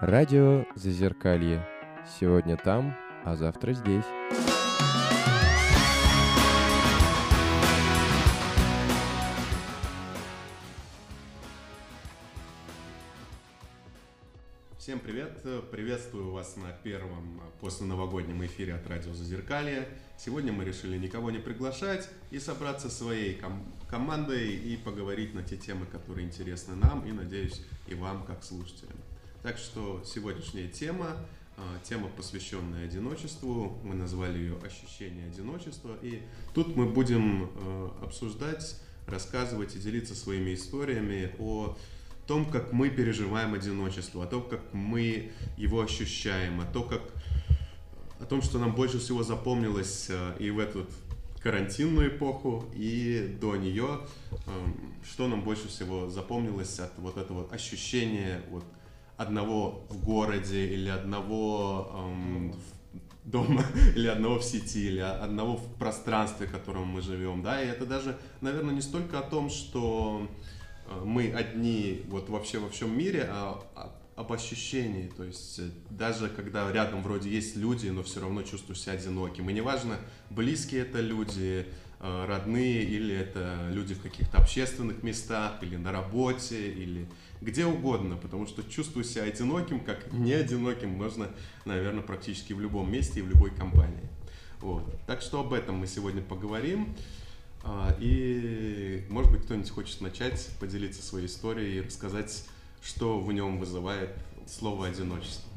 Радио Зазеркалье. Сегодня там, а завтра здесь. Всем привет! Приветствую вас на первом после новогоднем эфире от Радио Зазеркалье. Сегодня мы решили никого не приглашать и собраться своей ком- командой и поговорить на те темы, которые интересны нам и, надеюсь, и вам, как слушателям. Так что сегодняшняя тема, а, тема, посвященная одиночеству, мы назвали ее «Ощущение одиночества», и тут мы будем э, обсуждать, рассказывать и делиться своими историями о том, как мы переживаем одиночество, о том, как мы его ощущаем, о том, как о том, что нам больше всего запомнилось э, и в эту карантинную эпоху, и до нее, что нам больше всего запомнилось от вот этого ощущения вот одного в городе или одного эм, дома, или одного в сети, или одного в пространстве, в котором мы живем, да, и это даже, наверное, не столько о том, что э, мы одни вот вообще во всем мире, а об ощущении, то есть э, даже когда рядом вроде есть люди, но все равно чувствуешь себя одиноким, и неважно, близкие это люди, э, родные, или это люди в каких-то общественных местах, или на работе, или где угодно, потому что чувствую себя одиноким, как не одиноким, можно, наверное, практически в любом месте и в любой компании. Вот. Так что об этом мы сегодня поговорим. А, И, может быть, кто-нибудь хочет начать, поделиться своей историей и рассказать, что в нем вызывает слово одиночество.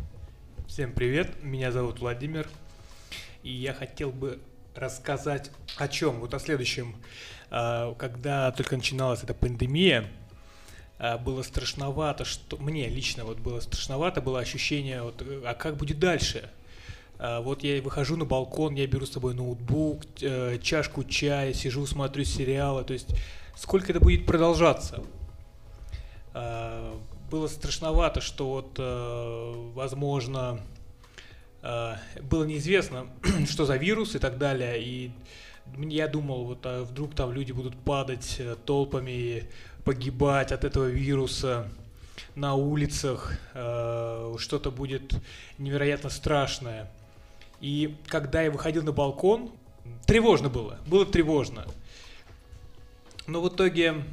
Всем привет, меня зовут Владимир, и я хотел бы рассказать о чем? Вот о следующем. А, Когда только начиналась эта пандемия, было страшновато, что мне лично вот было страшновато, было ощущение, вот, э, а как будет дальше? А, Вот я выхожу на балкон, я беру с собой ноутбук, э, чашку чая, сижу, смотрю сериалы, то есть сколько это будет продолжаться? Было страшновато, что вот, э, возможно, э, было неизвестно, что за вирус и так далее, и я думал, вот а вдруг там люди будут падать э, толпами, погибать от этого вируса на улицах, э, что-то будет невероятно страшное. И когда я выходил на балкон, тревожно было, было тревожно. Но в итоге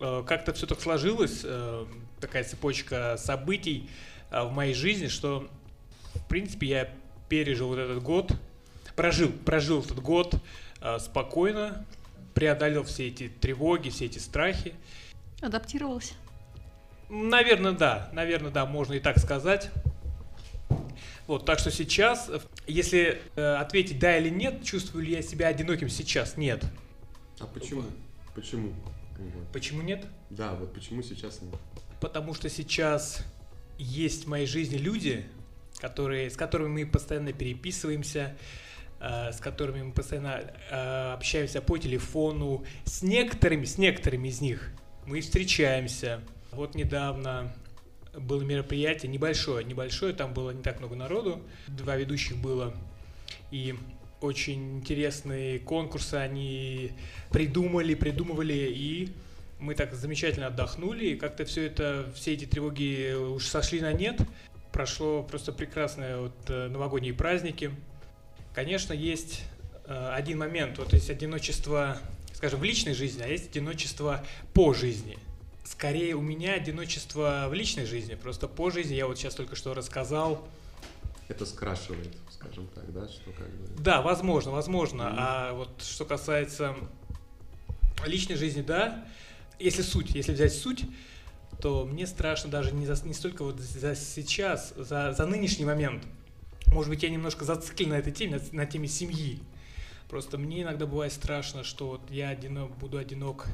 э, как-то все так сложилось, э, такая цепочка событий в моей жизни, что в принципе я пережил вот этот год, прожил, прожил этот год спокойно, преодолел все эти тревоги, все эти страхи. Адаптировался. Наверное, да, наверное, да, можно и так сказать. Вот, так что сейчас, э, если э, ответить да или нет, чувствую ли я себя одиноким сейчас? Нет. А почему? Почему? Вот. Почему нет? Да, вот почему сейчас нет? Потому что сейчас есть в моей жизни люди, которые, с которыми мы постоянно переписываемся, с которыми мы постоянно э, общаемся по телефону. С некоторыми, с некоторыми из них мы встречаемся. Вот недавно было мероприятие небольшое, небольшое, там было не так много народу, два ведущих было, и очень интересные конкурсы они придумали, придумывали, и мы так замечательно отдохнули, и как-то все это, все эти тревоги уж сошли на нет. Прошло просто прекрасные вот э, новогодние праздники. Конечно, есть э, один момент, вот есть одиночество, скажем, в личной жизни, а есть одиночество по жизни. Скорее у меня одиночество в личной жизни, просто по жизни, я вот сейчас только что рассказал, Это скрашивает, скажем так, да, что как бы... Да, возможно, возможно. Мгм. А вот что касается личной жизни, да, если суть, если взять суть, то мне страшно даже не, за, не столько вот за сейчас, за, за нынешний момент. Может быть, я немножко зациклен на этой теме, на, на теме семьи. Просто мне иногда бывает страшно, что вот я одинок, буду одинок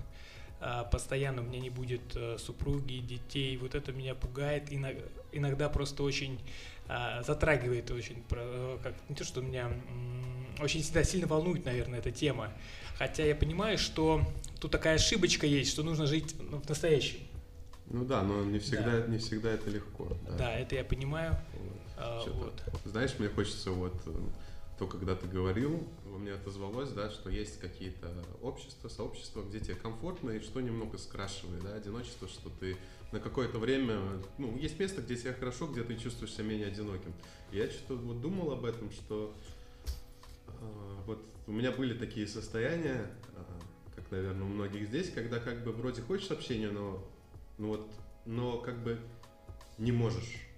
а, постоянно, у меня не будет э, супруги, детей. Вот это меня пугает. Иногда, иногда просто очень а, затрагивает очень, э, как, не то, что меня очень всегда сильно волнует, наверное, эта тема. Хотя я понимаю, что тут такая ошибочка есть, что нужно жить ну, в настоящем. Ну да, но не всегда, не всегда это легко. Да, это я понимаю. Вот. А, вот. Знаешь, мне хочется вот э, то, когда ты говорил, у меня отозвалось, да, что есть какие-то общества, сообщества, где тебе комфортно и что немного скрашивает, да, одиночество, что ты на какое-то время, ну, есть место, где тебе хорошо, где ты чувствуешь себя менее одиноким. Я что-то вот думал об этом, что э, вот у меня были такие состояния, э, как, наверное, у многих здесь, когда как бы вроде хочешь общения, но, ну вот, но как бы не можешь.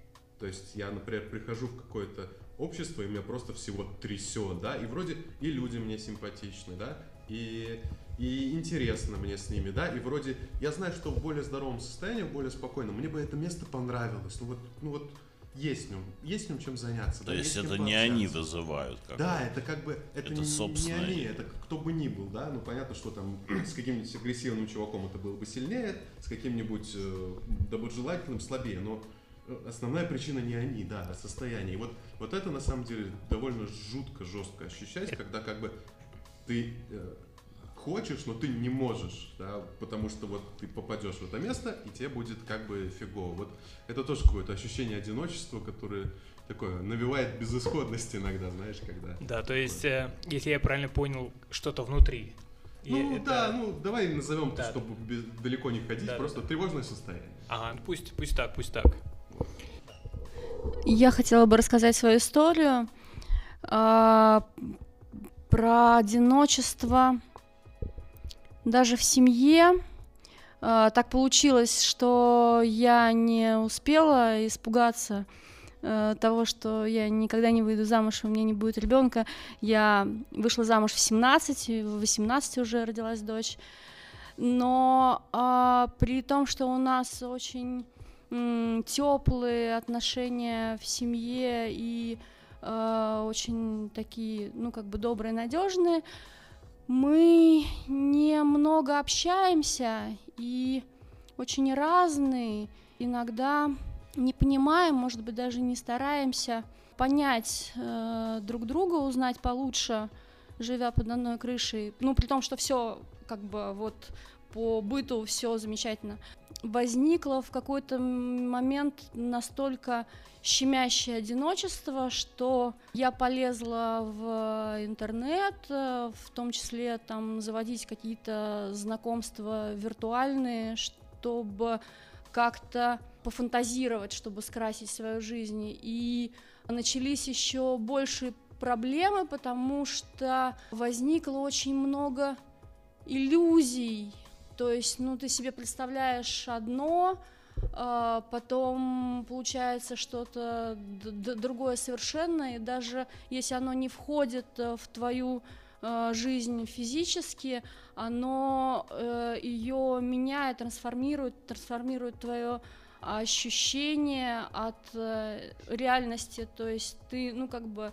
То есть я, например, прихожу в какое-то общество, и меня просто всего трясет, да, и вроде и люди мне симпатичны, да, и, и интересно мне с ними, да, и вроде я знаю, что в более здоровом состоянии, в более спокойном, мне бы это место понравилось, ну вот, ну вот есть в нем, есть в нем чем заняться. То да, есть есть это не они вызывают как Да, это как бы это, Это не, собственно не они, это кто бы ни был, да. Ну понятно, что там с каким-нибудь агрессивным чуваком это было бы сильнее, с каким-нибудь э, доброжелательным слабее, но основная причина не они, да, а состояние. И вот, вот это на самом деле довольно жутко, жестко ощущать, когда как бы ты э, хочешь, но ты не можешь, да, потому что вот ты попадешь в это место, и тебе будет как бы фигово. Вот это тоже какое-то ощущение одиночества, которое такое навевает безысходность иногда, знаешь, когда... Да, то есть, э, если я правильно понял, что-то внутри. Ну это- да, ну давай назовем, Да. чтобы без- далеко не ходить, Да, да, просто да. тревожное состояние. Ага, ну пусть, пусть так, пусть так. Я хотела бы рассказать свою историю а, про одиночество даже в семье. А, так получилось, что я не успела испугаться э, того, что я никогда не выйду замуж, у меня не будет ребенка. Я вышла замуж в 17, и в 18 уже родилась дочь. Но а, при том, что у нас очень теплые отношения в семье и э, очень такие, ну, как бы добрые, надежные, мы немного общаемся и очень разные, иногда не понимаем, может быть, даже не стараемся понять э, друг друга, узнать получше, живя под одной крышей. Ну, при том, что все как бы вот по быту все замечательно. Возникло в какой-то момент настолько щемящее одиночество, что я полезла в интернет, э, в том числе там заводить какие-то знакомства виртуальные, чтобы как-то пофантазировать, чтобы скрасить свою жизнь. И начались еще большие проблемы, потому что возникло очень много иллюзий. То есть, ну, ты себе представляешь одно, а потом получается что-то другое совершенно, и даже если оно не входит э, в твою э, жизнь физически, оно э, ее меняет, трансформирует, трансформирует твое ощущение от реальности, то есть ты, ну, как бы,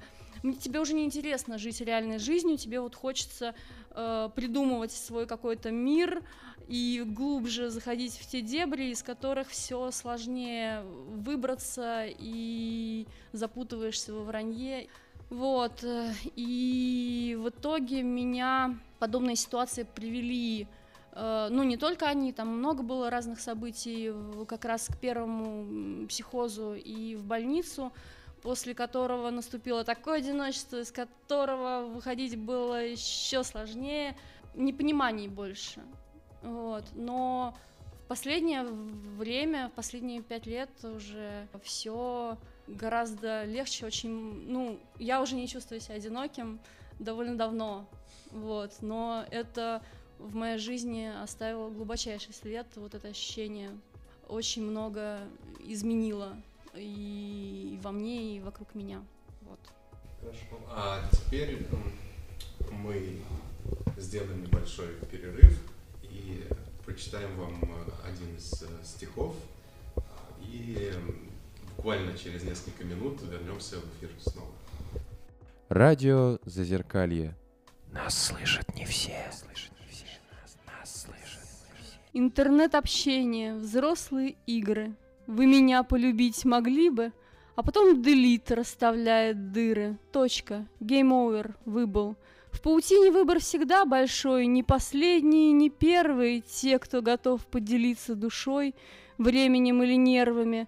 тебе уже не интересно жить реальной жизнью, тебе вот хочется придумывать свой какой-то мир и глубже заходить в те дебри, из которых все сложнее выбраться и запутываешься во вранье. Вот, э, и в итоге меня подобные ситуации привели Э, ну, не только они, там много было разных событий, как раз к первому психозу и в больницу, после которого наступило такое одиночество, из которого выходить было еще сложнее, непониманий больше. Вот. Но в последнее время, в последние пять лет уже все гораздо легче, очень, ну, я уже не чувствую себя одиноким довольно давно, вот, но это в моей жизни оставило глубочайший след, вот это ощущение очень много изменило и во мне, и вокруг меня, вот. Хорошо. А теперь мы сделаем небольшой перерыв и прочитаем вам э, один из э, стихов. И м, буквально через несколько минут вернемся в эфир снова. Радио Зазеркалье. Нас слышат не все. Слышат не все. Нас, нас слышат. Интернет-общение, взрослые игры. Вы меня полюбить могли бы? А потом делит расставляет дыры. Точка. Гейм овер. Выбыл. В паутине выбор всегда большой. Не последние, не первые. Те, кто готов поделиться душой, временем или нервами.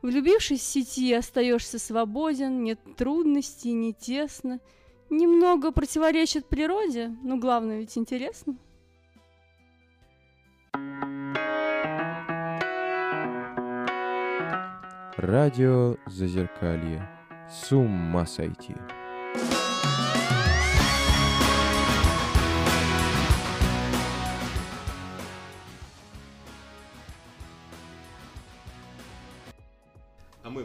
Влюбившись в сети, остаешься свободен. Нет трудностей, не тесно. немного противоречит природе, но главное ведь интересно. Радио Зазеркалье. С ума сойти.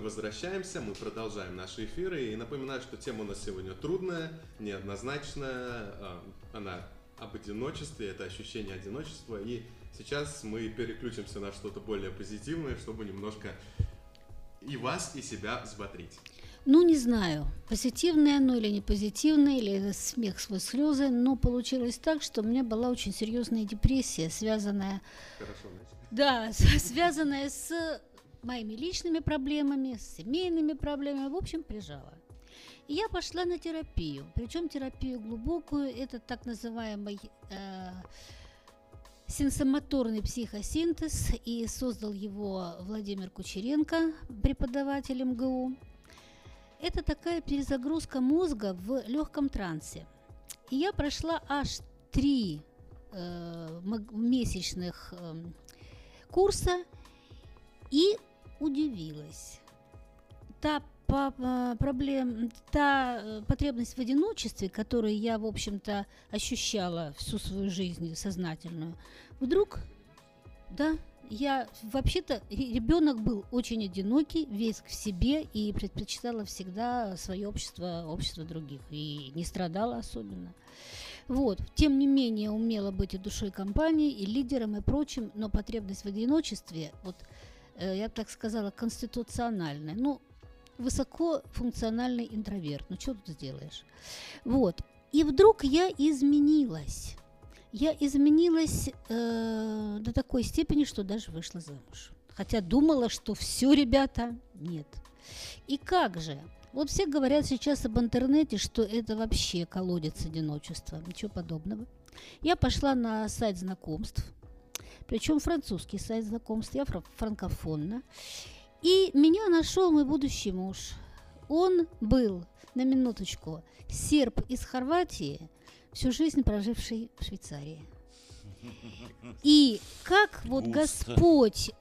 Возвращаемся, мы продолжаем наши эфиры. И напоминаю, что тема у нас сегодня трудная, неоднозначная. а, Она об одиночестве, это ощущение одиночества. И сейчас мы переключимся на что-то более позитивное, чтобы немножко и вас, и себя взбодрить. Ну, не знаю, позитивное оно или не позитивное, или это смех сквозь слезы, но получилось так, что у меня была очень серьезная депрессия, связанная, Хорошо, начали. да, связанная с моими личными проблемами, с семейными проблемами, в общем, прижала. И я пошла на терапию, причем терапию глубокую, это так называемый э, сенсомоторный психосинтез, и создал его Владимир Кучеренко, преподаватель МГУ. Это такая перезагрузка мозга в легком трансе. И я прошла аж три э, месячных эм, курса и удивилась. Та э, проблем, та э, потребность в одиночестве, которую я, в общем-то, ощущала всю свою жизнь сознательную, вдруг, да, я вообще-то ребенок был очень одинокий, весь в себе и предпочитала всегда свое общество, общество других и не страдала особенно. Вот, тем не менее умела быть и душой компании, и лидером, и прочим, но потребность в одиночестве, вот я бы так сказала, конституциональная. Ну, высокофункциональный интроверт. Ну, что тут сделаешь? Вот. И вдруг я изменилась. Я изменилась э, до такой степени, что даже вышла замуж. Хотя думала, что все, ребята, нет. И как же? Вот все говорят сейчас об интернете, что это вообще колодец одиночества. Ничего подобного. Я пошла на сайт знакомств, причем французский сайт знакомств, я фра- франкофонна. И меня нашел мой будущий муж. Он был, на минуточку, серб из Хорватии, всю жизнь проживший в Швейцарии. И как вот. Господь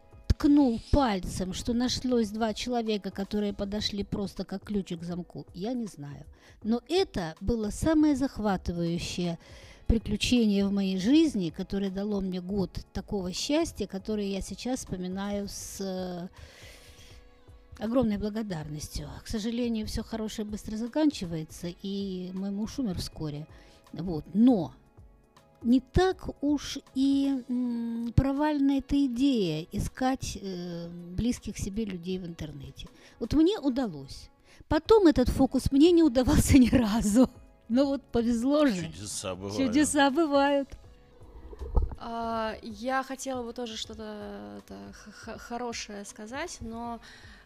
ткнул пальцем, что нашлось два человека, которые подошли просто как ключик к замку, я не знаю. Но это было самое захватывающее приключение в моей жизни, которое дало мне год такого счастья, которое я сейчас вспоминаю с э, огромной благодарностью. К сожалению, все хорошее быстро заканчивается, и мой муж умер вскоре. Вот. Но не так уж и м, провальна эта идея искать э, близких себе людей в интернете. Вот мне удалось. Потом этот фокус мне не удавался ни разу. Но вот повезло же. Чудеса бывают. Чудеса бывают. А, Я хотела бы тоже что-то х- хорошее сказать, но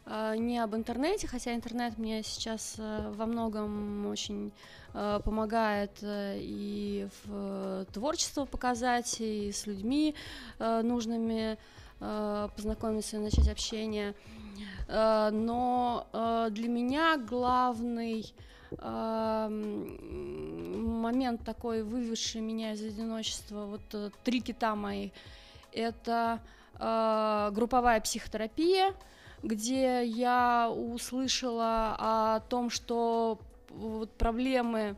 не об интернете, хотя интернет мне сейчас э, во многом очень э, помогает э, и в творчество показать, и с людьми нужными познакомиться и начать общение. Но для меня главный а, м, момент такой, выведший меня из одиночества, вот три кита мои, это а, групповая психотерапия, где я услышала о том, что вот проблемы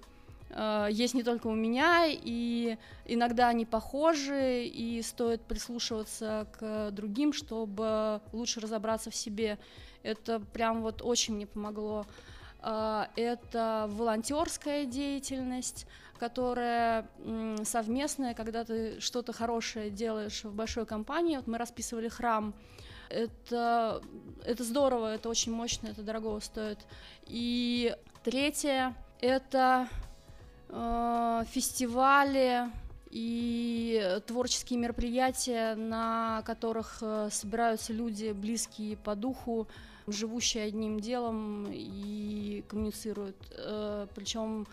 э, есть не только у меня, и иногда они похожи, и стоит прислушиваться к другим, чтобы лучше разобраться в себе. Это прям вот очень мне помогло. А, Это волонтерская деятельность, которая м, совместная, когда ты что-то хорошее делаешь в большой компании. Вот мы расписывали храм. Это, это здорово, это очень мощно, это дорого стоит. И третье — это э, фестивали и творческие мероприятия, на которых э, собираются люди, близкие по духу, живущие одним делом и коммуницируют. Причем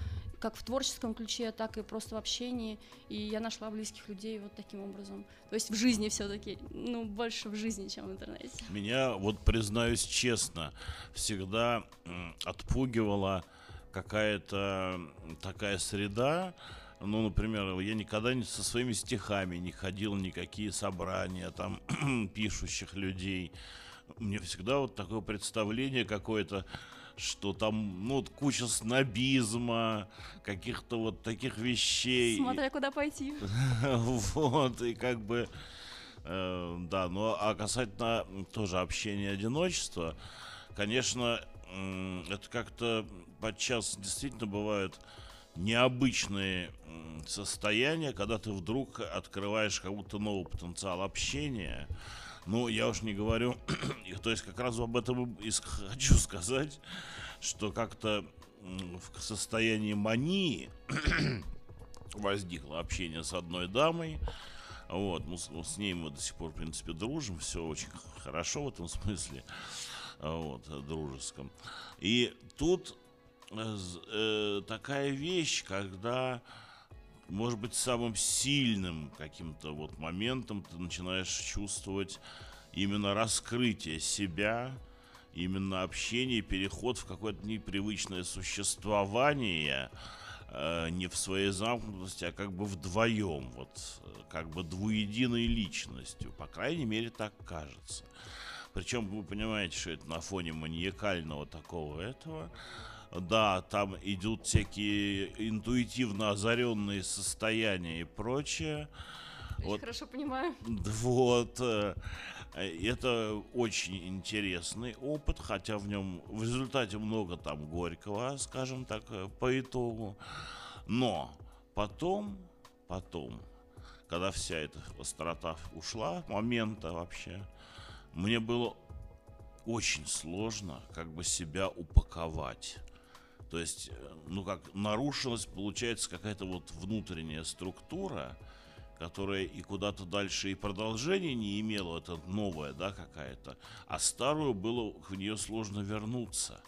как в творческом ключе, так и просто в общении. И я нашла близких людей вот таким образом. То есть в жизни все-таки, ну, больше в жизни, чем в интернете. Меня, вот признаюсь честно, всегда м, отпугивало, какая-то такая среда, ну, например, я никогда не со своими стихами не ходил никакие собрания там пишущих людей. Мне всегда вот такое представление какое-то, что там, ну, вот куча снобизма, каких-то вот таких вещей. Смотря куда пойти. Вот, и как бы, э, да, ну, а касательно тоже общения одиночества, конечно, это как-то подчас действительно бывают необычные состояния, когда ты вдруг открываешь как будто новый потенциал общения. Ну, я уж не говорю, то есть как раз об этом и хочу сказать, что как-то в состоянии мании возникло общение с одной дамой. Вот, ну, с, ней мы до сих пор, в принципе, дружим, все очень хорошо в этом смысле, вот, дружеском. И тут э, э, такая вещь, когда, может быть, самым сильным каким-то вот моментом ты начинаешь чувствовать именно раскрытие себя, именно общение, переход в какое-то непривычное существование, э, не в своей замкнутости, а как бы вдвоем, вот, э, как бы двуединой личностью. По крайней мере, так кажется. Причем вы понимаете, что это на фоне маниакального такого этого. Да, там идут всякие интуитивно озаренные состояния и прочее. Вот. Хорошо понимаю. Вот. э, Это очень интересный опыт, хотя в нем в результате много там горького, скажем так, э, по итогу. Но потом, потом, когда вся эта острота ушла, момента вообще, мне было очень сложно как бы себя упаковать. То есть, э, ну как, нарушилась, получается, какая-то вот внутренняя структура, которая и куда-то дальше и продолжения не имела, это новая, да, какая-то, а старую было в нее сложно вернуться.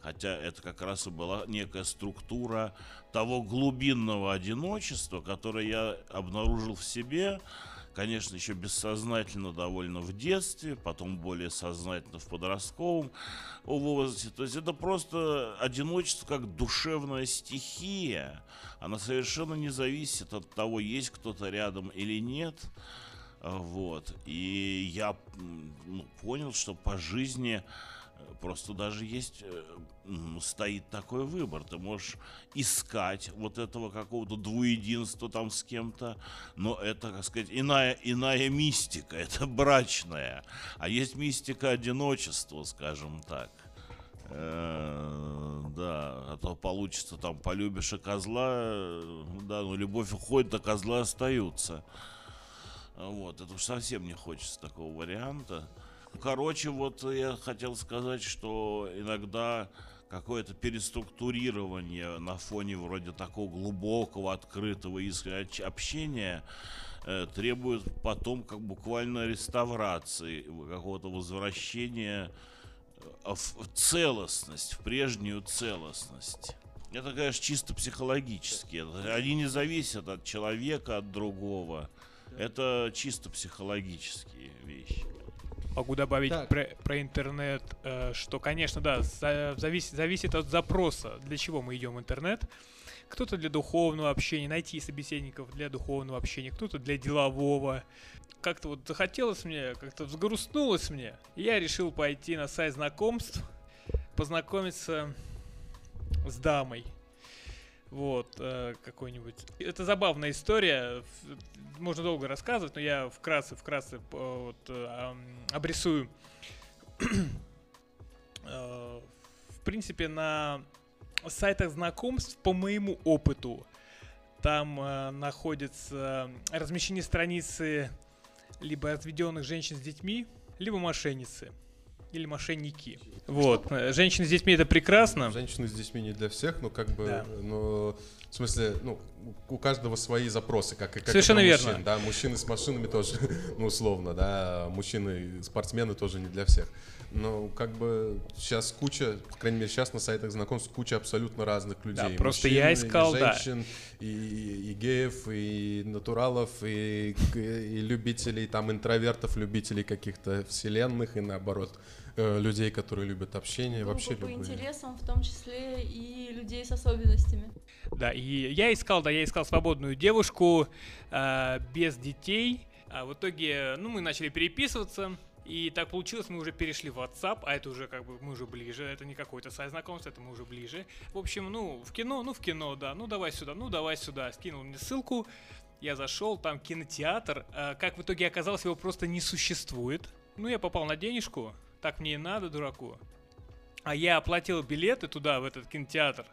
Хотя это как раз и была некая структура того глубинного одиночества, которое я обнаружил в себе, конечно, еще бессознательно довольно в детстве, потом более сознательно в подростковом возрасте. То есть это просто одиночество как душевная стихия. Она совершенно не зависит от того, есть кто-то рядом или нет. Вот. И я ну, понял, что по жизни просто даже есть, э, стоит такой выбор. Ты можешь искать вот этого какого-то двуединства там с кем-то, но это, как сказать, иная, иная мистика, это брачная. А есть мистика одиночества, скажем так. Э, Да, а то получится там полюбишь и козла, э, да, но любовь уходит, а козла остаются. Вот, это уж совсем не хочется такого варианта. Короче, вот я хотел сказать, что иногда какое-то переструктурирование на фоне вроде такого глубокого, открытого общения э, требует потом как буквально реставрации, какого-то возвращения э, в целостность, в прежнюю целостность. Это, конечно, чисто психологически. Они не зависят от человека, от другого. Это чисто психологические вещи. Могу добавить Так. про, про интернет, э, что, конечно, да, за- зависит, зависит от запроса, для чего мы идем в интернет. Кто-то для духовного общения, найти собеседников для духовного общения, кто-то для делового. Как-то вот захотелось мне, как-то взгрустнулось мне, и я решил пойти на сайт знакомств, познакомиться с дамой. Вот, э, какой-нибудь. Это забавная история. Можно долго рассказывать, но я вкратце, вкратце э, вот, э, обрисую. В принципе, на сайтах знакомств, по моему опыту, там э, находятся размещены страницы либо разведенных женщин с детьми, либо мошенницы. Или мошенники. Вот. Женщины с детьми это прекрасно. Женщины с детьми не для всех, но как бы, Да. но в смысле, ну, у каждого свои запросы, как и как и Совершенно верно. мужчин, да, мужчины с машинами тоже, ну, условно, да, мужчины, спортсмены тоже не для всех. Но как бы сейчас куча, по крайней мере, сейчас на сайтах знакомств куча абсолютно разных людей. Да, просто я Мужчин, и искал, да. женщин, и, и геев, и натуралов, и, и любителей, там, интровертов, любителей каких-то вселенных, и наоборот, людей, которые любят общение, вообще Группы по любые. интересам, в том числе и людей с особенностями. Да, и я искал, да, я искал свободную девушку э, без детей. А в итоге, ну, мы начали переписываться. И так получилось, мы уже перешли в WhatsApp, а это уже как бы мы уже ближе, это не какой-то сайт знакомства, это мы уже ближе. В общем, ну, в кино, ну, в кино, да, ну, давай сюда, ну, давай сюда. Скинул мне ссылку, я зашел, там кинотеатр. А, как в итоге оказалось, его просто не существует. Ну, я попал на денежку, так мне и надо, дураку. А я оплатил билеты туда, в этот кинотеатр.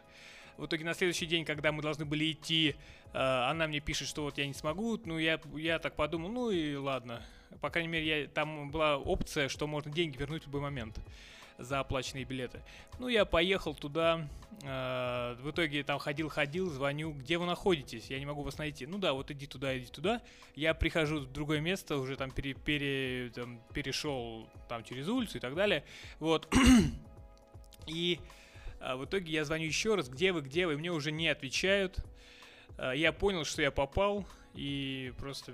В итоге на следующий день, когда мы должны были идти, э, она мне пишет, что вот я не смогу. Ну, я, я так подумал, ну и ладно. По крайней мере, я, там была опция, что можно деньги вернуть в любой момент за оплаченные билеты. Ну, я поехал туда. Э, в итоге там ходил-ходил, звоню, где вы находитесь? Я не могу вас найти. Ну да, вот иди туда, иди туда. Я прихожу в другое место, уже там, пере, пере, там перешел там через улицу и так далее. Вот. И а в итоге я звоню еще раз, где вы, где вы, мне уже не отвечают. А, я понял, что я попал, и просто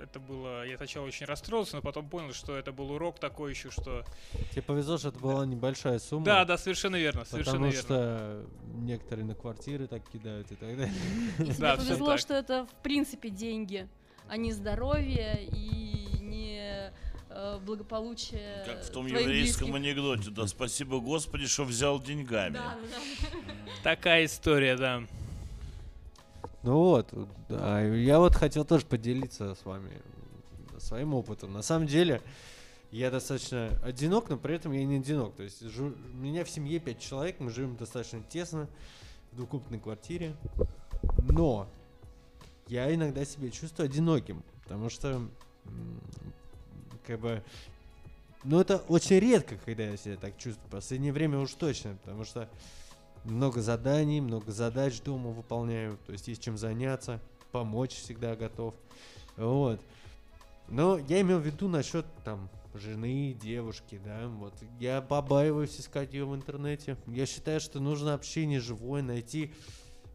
это было... Я сначала очень расстроился, но потом понял, что это был урок такой еще, что... Тебе повезло, что это была небольшая сумма. Да, да, совершенно верно, совершенно Потому верно. что некоторые на квартиры так кидают и так далее. И тебе повезло, так. что это в принципе деньги, а не здоровье и не э, благополучие Как в том еврейском близких. анекдоте. Да спасибо Господи, что взял деньгами. Да, да. Такая история, да. Ну вот, да, я вот хотел тоже поделиться с вами своим опытом. На самом деле, я достаточно одинок, но при этом я не одинок. То есть жу- у меня в семье пять человек, мы живем достаточно тесно в двухкомнатной квартире. Но я иногда себя чувствую одиноким, потому что как бы ну, это очень редко, когда я себя так чувствую. В последнее время уж точно, потому что много заданий, много задач дома выполняю. То есть есть чем заняться, помочь всегда готов. Вот. Но я имел в виду насчет там жены, девушки, да, вот. Я побаиваюсь искать ее в интернете. Я считаю, что нужно общение живое, найти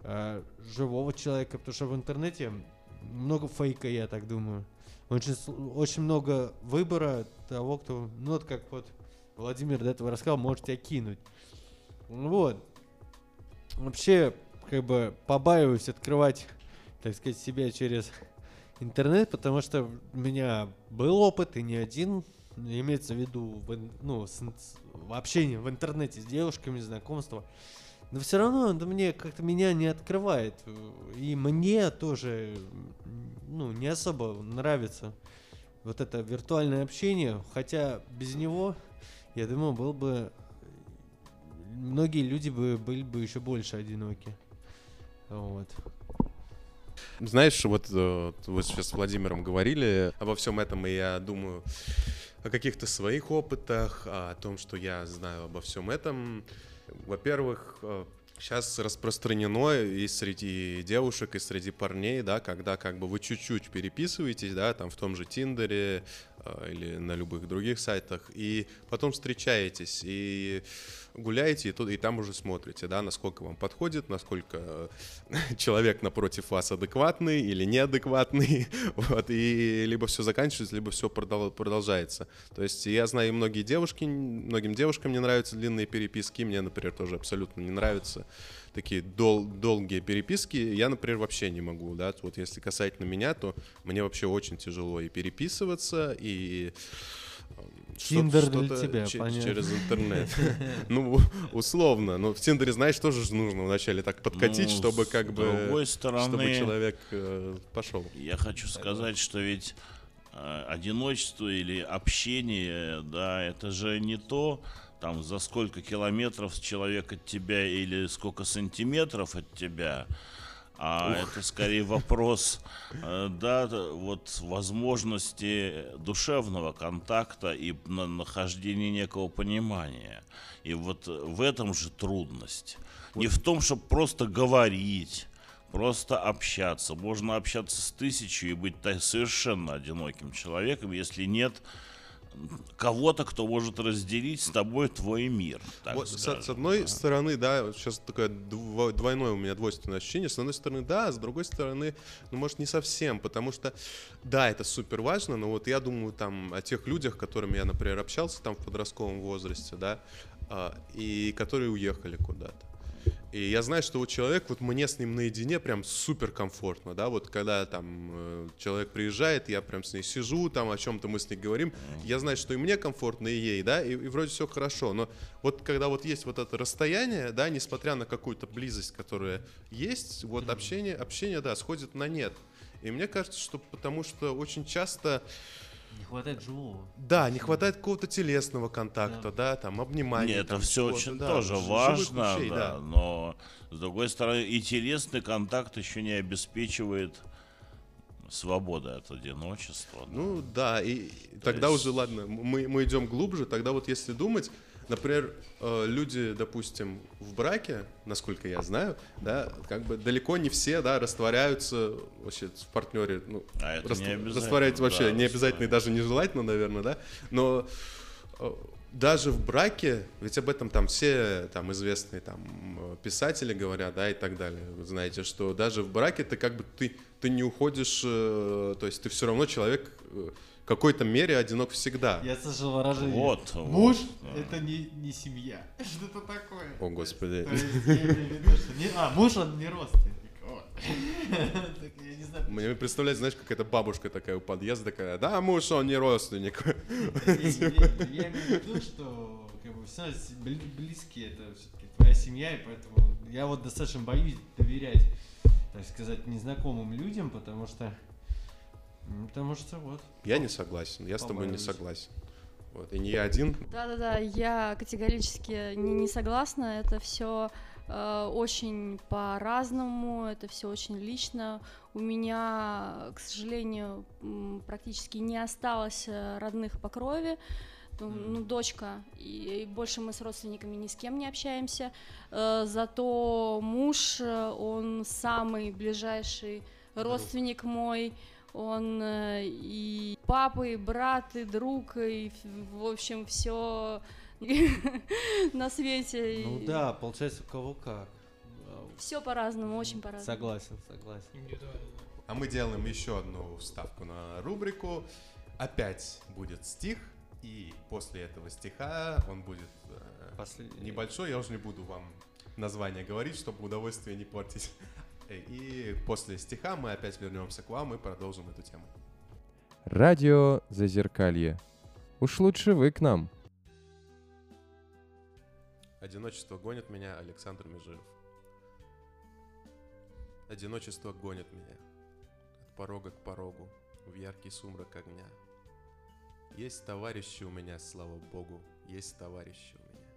э, живого человека, потому что в интернете много фейка, я так думаю. Очень, очень много выбора того, кто, ну вот как вот Владимир до этого рассказал, может тебя кинуть. Вот. Вообще, как бы побаиваюсь открывать, так сказать, себя через интернет, потому что у меня был опыт, и не один, имеется в виду в, ну, с в общении в интернете с девушками, знакомства. Но все равно это мне как-то меня не открывает. И мне тоже ну, не особо нравится вот это виртуальное общение. Хотя без него, я думаю, был бы многие люди бы были бы еще больше одиноки. Вот. Знаешь, вот э, вы сейчас с Владимиром говорили обо всем этом, и я думаю о каких-то своих опытах, о том, что я знаю обо всем этом. Во-первых, сейчас распространено и среди девушек, и среди парней, да, когда как бы вы чуть-чуть переписываетесь, да, там в том же Тиндере э, или на любых других сайтах, и потом встречаетесь, и гуляете, и, тут, и там уже смотрите, да, насколько вам подходит, насколько э, человек напротив вас адекватный или неадекватный, вот, и либо все заканчивается, либо все продолжается. То есть я знаю многие девушки, многим девушкам не нравятся длинные переписки, мне, например, тоже абсолютно не нравятся такие дол- долгие переписки. Я, например, вообще не могу, да, вот если касательно меня, то мне вообще очень тяжело и переписываться, и Тиндер для что-то тебя, понятно. через интернет. Ну, условно. Но в Тиндере, знаешь, тоже же нужно вначале так подкатить, Ну, чтобы с как бы... другой Чтобы стороны, человек э, пошел. Я хочу сказать, что ведь э, одиночество или общение, да, это же не то, там, за сколько километров человек от тебя или сколько сантиметров от тебя, а это скорее вопрос, э, да, вот возможности душевного контакта и на- нахождения некого понимания. И вот в этом же трудность. Не в том, чтобы просто говорить, просто общаться. Можно общаться с тысячей и быть совершенно одиноким человеком, если нет кого-то, кто может разделить с тобой твой мир. Вот, с, скажем. с одной Да. стороны, да, вот сейчас такое дво- двойное у меня двойственное ощущение. С одной стороны, да, а с другой стороны, ну, может, не совсем, потому что, да, это супер важно, но вот я думаю там о тех людях, которыми я, например, общался там в подростковом возрасте, да, а, и которые уехали куда-то. И я знаю, что вот человек, вот мне с ним наедине прям супер комфортно, да, вот когда там э, человек приезжает, я прям с ней сижу, там о чем-то мы с ней говорим, я знаю, что и мне комфортно, и ей, да, и, и вроде все хорошо, но вот когда вот есть вот это расстояние, да, несмотря на какую-то близость, которая есть, вот общение, общение, да, сходит на нет. И мне кажется, что потому что очень часто Не хватает живого. да, не хватает какого-то телесного контакта, да, там обнимания. Нет, это там, все чего-то, очень да, тоже важно, вещей, да, но с другой стороны и телесный контакт еще не обеспечивает свободы от одиночества. да. Ну да, и тогда есть- уже, ладно, мы, мы идем глубже, тогда вот если думать, например, э, люди, допустим, в браке, насколько я знаю, да, как бы далеко не все, да, растворяются вообще в партнере, ну, А это раст- не обязательно, растворяются вообще да, не обязательно и даже нежелательно, наверное, да, но э, даже в браке, ведь об этом там все там известные там э, писатели говорят, да, и так далее. Вы знаете, что даже в браке ты как бы ты ты не уходишь, то есть ты все равно человек какой-то мере одинок всегда. Я слышал выражение. Вот, Муж вот, да. это не, не семья. Что-то такое. О господи. То есть, виду, что не- А, муж он не родственник. Мне представляется, знаешь, какая-то бабушка такая у подъезда такая, да, муж, он не родственник. Я имею в виду, что как бы все близкие это все-таки твоя семья, и поэтому я вот достаточно боюсь доверять, так сказать, незнакомым людям, потому что потому что вот. Я не согласен, я с тобой не согласен. Вот, и не я один. Да-да-да, я категорически не, не согласна. Это все очень по-разному, это все очень лично. У меня, к сожалению, практически не осталось э, родных по крови. Ну, ну, дочка, и, и больше мы с родственниками ни с кем не общаемся. Э, зато муж, э, он самый ближайший родственник мой. Он э, и папа, и брат, и друг, и в- общем все на свете. Ну да, получается, у кого как. Все по-разному, очень по-разному. Согласен, согласен. А мы делаем еще одну вставку на рубрику. Опять будет стих, и после этого стиха он будет э, Последний. небольшой, я уже не буду вам название говорить, чтобы удовольствие не портить. И после стиха мы опять вернемся к вам и продолжим эту тему. Радио Зазеркалье. Уж лучше вы к нам. Одиночество гонит меня, Александр Межиев. Одиночество гонит меня от порога к порогу в яркий сумрак огня. Есть товарищи у меня, слава богу, есть товарищи у меня.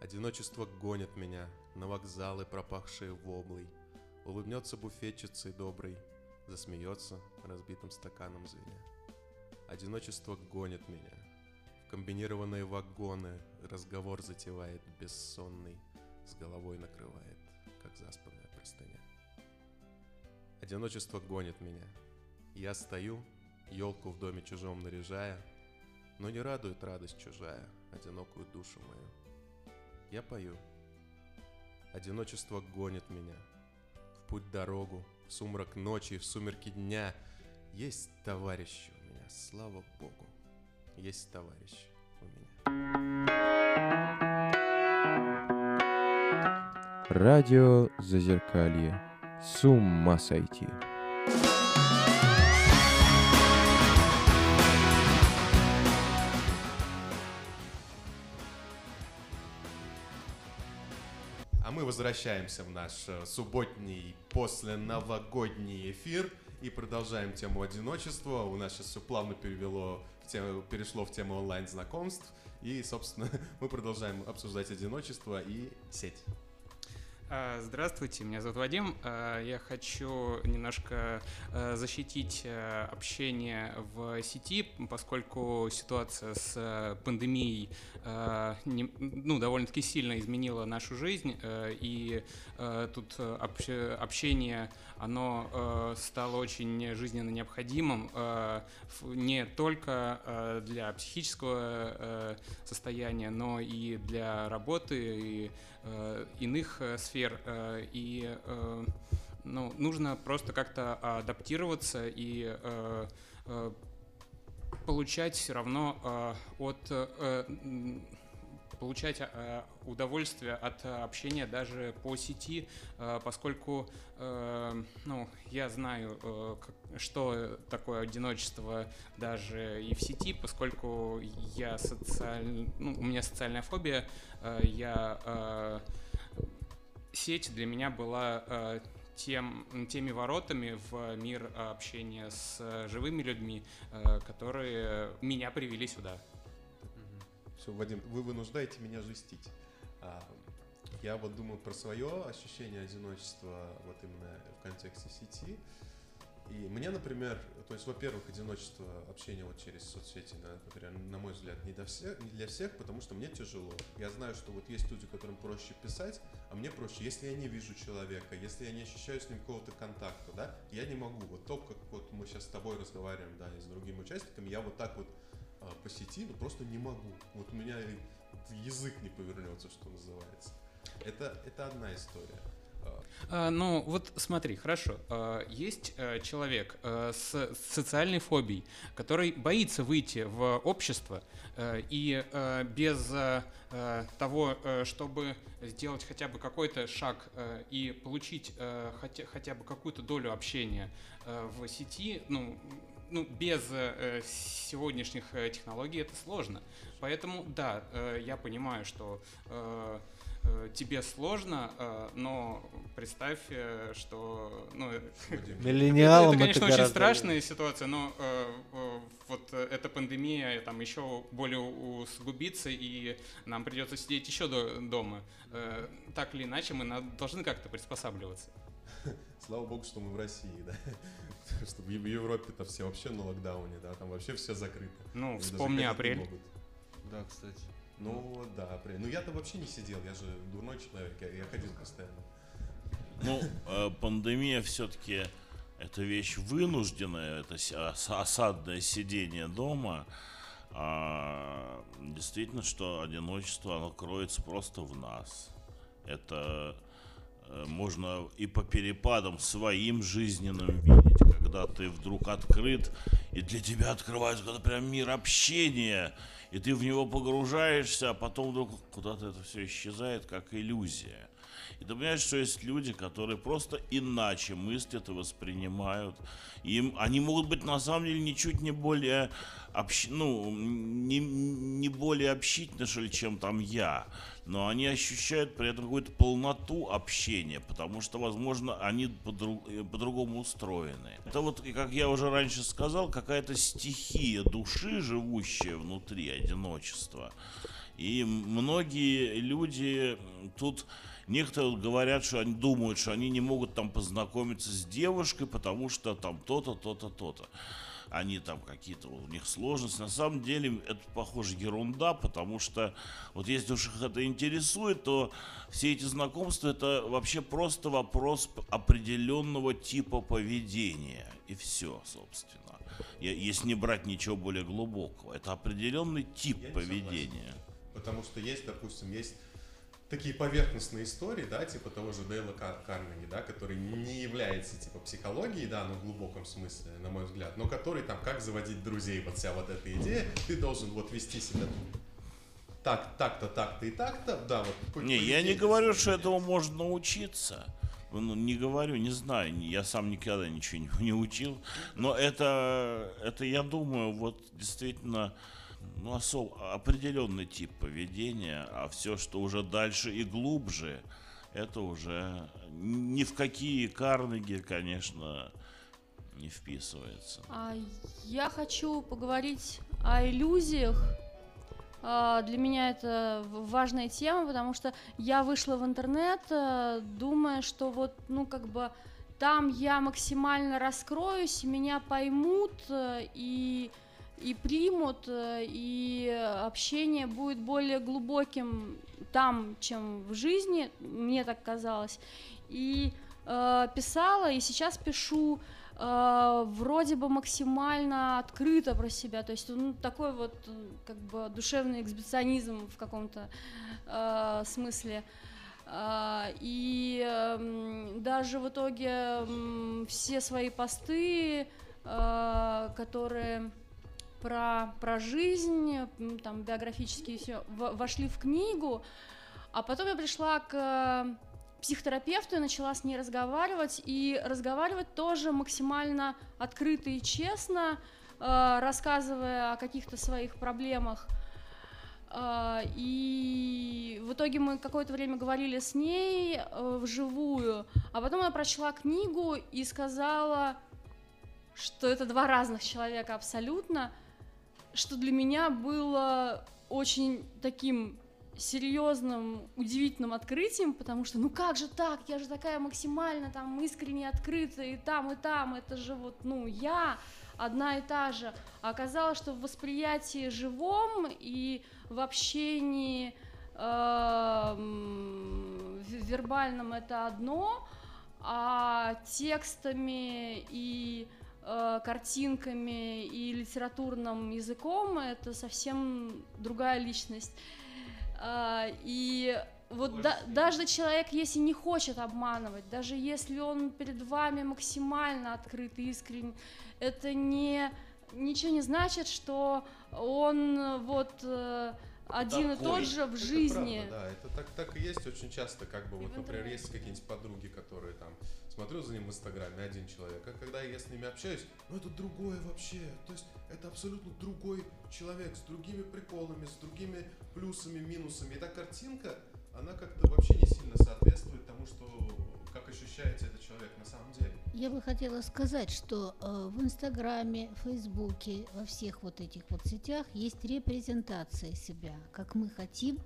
Одиночество гонит меня на вокзалы, пропахшие воблой. Улыбнется буфетчицей добрый, засмеется разбитым стаканом звеня. Одиночество гонит меня в комбинированные вагоны разговор затевает бессонный, с головой накрывает, как заспанная простыня. Одиночество гонит меня. Я стою, елку в доме чужом наряжая, но не радует радость чужая, одинокую душу мою. Я пою. Одиночество гонит меня. В путь дорогу, в сумрак ночи, в сумерки дня. Есть товарищи у меня, слава богу. Есть товарищи у меня. Радио Зазеркалье. С ума сойти. А мы возвращаемся в наш э, субботний после новогодний эфир и продолжаем тему одиночества. У нас сейчас все плавно перевело в тему, перешло в тему онлайн знакомств. И, собственно, мы продолжаем обсуждать одиночество и сеть. А, Здравствуйте, меня зовут Вадим. А, Я хочу немножко а, защитить общение в сети, поскольку ситуация с пандемией ну, довольно-таки сильно изменила нашу жизнь, и тут общ- общение оно стало очень жизненно необходимым не только для психического состояния, но и для работы и иных э, сфер. э, И э, ну, нужно просто как-то адаптироваться и э, э, получать все равно э, от э, получать э, удовольствие от общения даже по сети, э, поскольку э, ну, я знаю, э, что такое одиночество даже и в сети, поскольку я социаль... ну, у меня социальная фобия, э, я э, сеть для меня была э, тем, теми воротами в мир общения с живыми людьми, э, которые меня привели сюда. Все, Вадим, вы вынуждаете меня жестить. А, я вот думаю про свое ощущение одиночества вот именно в контексте сети. И мне, например, то есть, во-первых, одиночество общения вот через соцсети, например, на мой взгляд, не для, всех, не для всех, потому что мне тяжело. Я знаю, что вот есть люди, которым проще писать, а мне проще, если я не вижу человека, если я не ощущаю с ним какого-то контакта, да, я не могу. Вот то, как вот мы сейчас с тобой разговариваем, да, и с другими участниками, я вот так вот а, по сети, ну просто не могу. Вот у меня язык не повернется, что называется. Это, это одна история. А, ну, вот смотри, хорошо. А, есть э, человек э, с социальной фобией, который боится выйти в общество э, и без того, чтобы сделать хотя бы какой-то шаг и получить хотя, хотя бы какую-то долю общения в сети, ну, ну, без э, сегодняшних технологий это сложно. Поэтому, да, э, я понимаю, что э, Э, тебе сложно, э, но представь, э, что ну, Миллениалам это, это, конечно, очень страшная ситуация, но вот эта пандемия там еще более усугубится, и нам придется сидеть еще дома. Так или иначе, мы должны как-то приспосабливаться. Слава богу, что мы в России, да. Что в Европе-то все вообще на локдауне, да, там вообще все закрыто. Ну, вспомни апрель. Да, кстати. Ну да, апрель. Ну я-то вообще не сидел, я же дурной человек, я, я ходил постоянно. Ну, э, пандемия все-таки это вещь вынужденная, это осадное сидение дома. А, действительно, что одиночество, оно кроется просто в нас. Это можно и по перепадам своим жизненным видеть, когда ты вдруг открыт, и для тебя открывается когда прям мир общения, и ты в него погружаешься, а потом вдруг куда-то это все исчезает, как иллюзия. И ты понимаешь, что есть люди, которые просто иначе мыслят и воспринимают. Им, они могут быть на самом деле ничуть не более, общ, ну, не, не более общительны, что ли, чем там я. Но они ощущают при этом какую-то полноту общения, потому что, возможно, они по-друг, по-другому устроены. Это вот, как я уже раньше сказал, какая-то стихия души, живущая внутри одиночества. И многие люди тут Некоторые говорят, что они думают, что они не могут там познакомиться с девушкой, потому что там то-то, то-то, то-то. Они там какие-то, у них сложности. На самом деле это, похоже, ерунда, потому что вот если уж их это интересует, то все эти знакомства это вообще просто вопрос определенного типа поведения. И все, собственно. Если не брать ничего более глубокого. Это определенный тип Я поведения. Потому что есть, допустим, есть такие поверхностные истории, да, типа того же Дейла Кар Карнеги, да, который не является типа психологией, да, но в глубоком смысле, на мой взгляд, но который там, как заводить друзей, вот вся вот эта идея, ты должен вот вести себя так, так-то, так-то и так-то, да, вот. Не, я не говорю, что этому можно научиться. Ну, не говорю, не знаю, я сам никогда ничего не, не учил, но это, это, я думаю, вот действительно ну, особ... определенный тип поведения, а все, что уже дальше и глубже, это уже ни в какие Карнеги, конечно, не вписывается. А я хочу поговорить о иллюзиях. А, для меня это важная тема, потому что я вышла в интернет, э, думая, что вот, ну, как бы там я максимально раскроюсь, меня поймут, э, и и примут, э, и общение будет более глубоким там, чем в жизни, мне так казалось. И э, писала, и сейчас пишу э, вроде бы максимально открыто про себя, то есть ну, такой вот как бы душевный эксбиционизм в каком-то э, смысле. Uh, и uh, даже в итоге все свои посты, которые про, про жизнь, там биографические все вошли в книгу, а потом я пришла к э, психотерапевту и начала с ней разговаривать, и разговаривать тоже максимально открыто и честно, э, рассказывая о каких-то своих проблемах. Э, И в итоге мы какое-то время говорили с ней вживую, а потом она прочла книгу и сказала, что это два разных человека абсолютно, что для меня было очень таким серьезным, удивительным открытием, потому что, ну как же так, я же такая максимально там искренне открыта и там, и там, это же вот, ну, я одна и та же. А оказалось, что в восприятии живом и в общении в- вербальном это одно, а текстами и э, картинками и литературным языком это совсем другая личность. А, и вот да- даже человек, если не хочет обманывать, даже если он перед вами максимально открыт и искренен, это не ничего не значит, что он э, вот э, один и Такой. тот же в Это жизни. правда, да, это так, так и есть очень часто, как бы, И вот, например, интернете. есть какие-нибудь подруги, которые там, смотрю за ним в Инстаграме, один человек, а когда я с ними общаюсь, ну это другое вообще, то есть это абсолютно другой человек, с другими приколами, с другими плюсами, минусами, и та картинка, она как-то вообще не сильно соответствует тому, что, как ощущается этот человек на самом деле. Я бы хотела сказать, что э, в Инстаграме, Фейсбуке, во всех вот этих вот сетях есть репрезентация себя, как мы хотим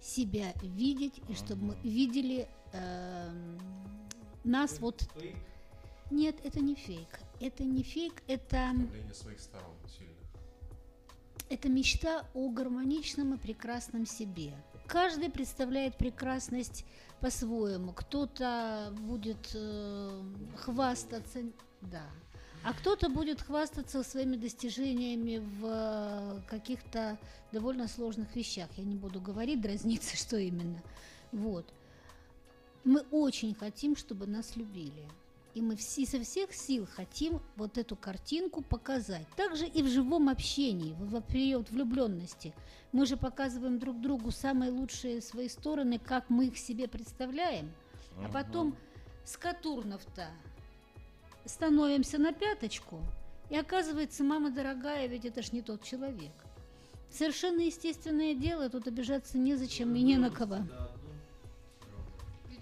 себя видеть, и чтобы мы видели эм, нас вот... Нет, это не фейк. Это не фейк, это, своих сторон сильных. это мечта о гармоничном и прекрасном себе. Каждый представляет прекрасность по-своему. Кто-то будет э, хвастаться, да, а кто-то будет хвастаться своими достижениями в э, каких-то довольно сложных вещах. Я не буду говорить, дразниться, что именно. Вот. Мы очень хотим, чтобы нас любили. И мы все, со всех сил хотим вот эту картинку показать. Также и в живом общении, в, период влюбленности. Мы же показываем друг другу самые лучшие свои стороны, как мы их себе представляем. А потом с Катурнов-то становимся на пяточку, и оказывается, мама дорогая, ведь это ж не тот человек. Совершенно естественное дело, тут обижаться незачем и не на кого.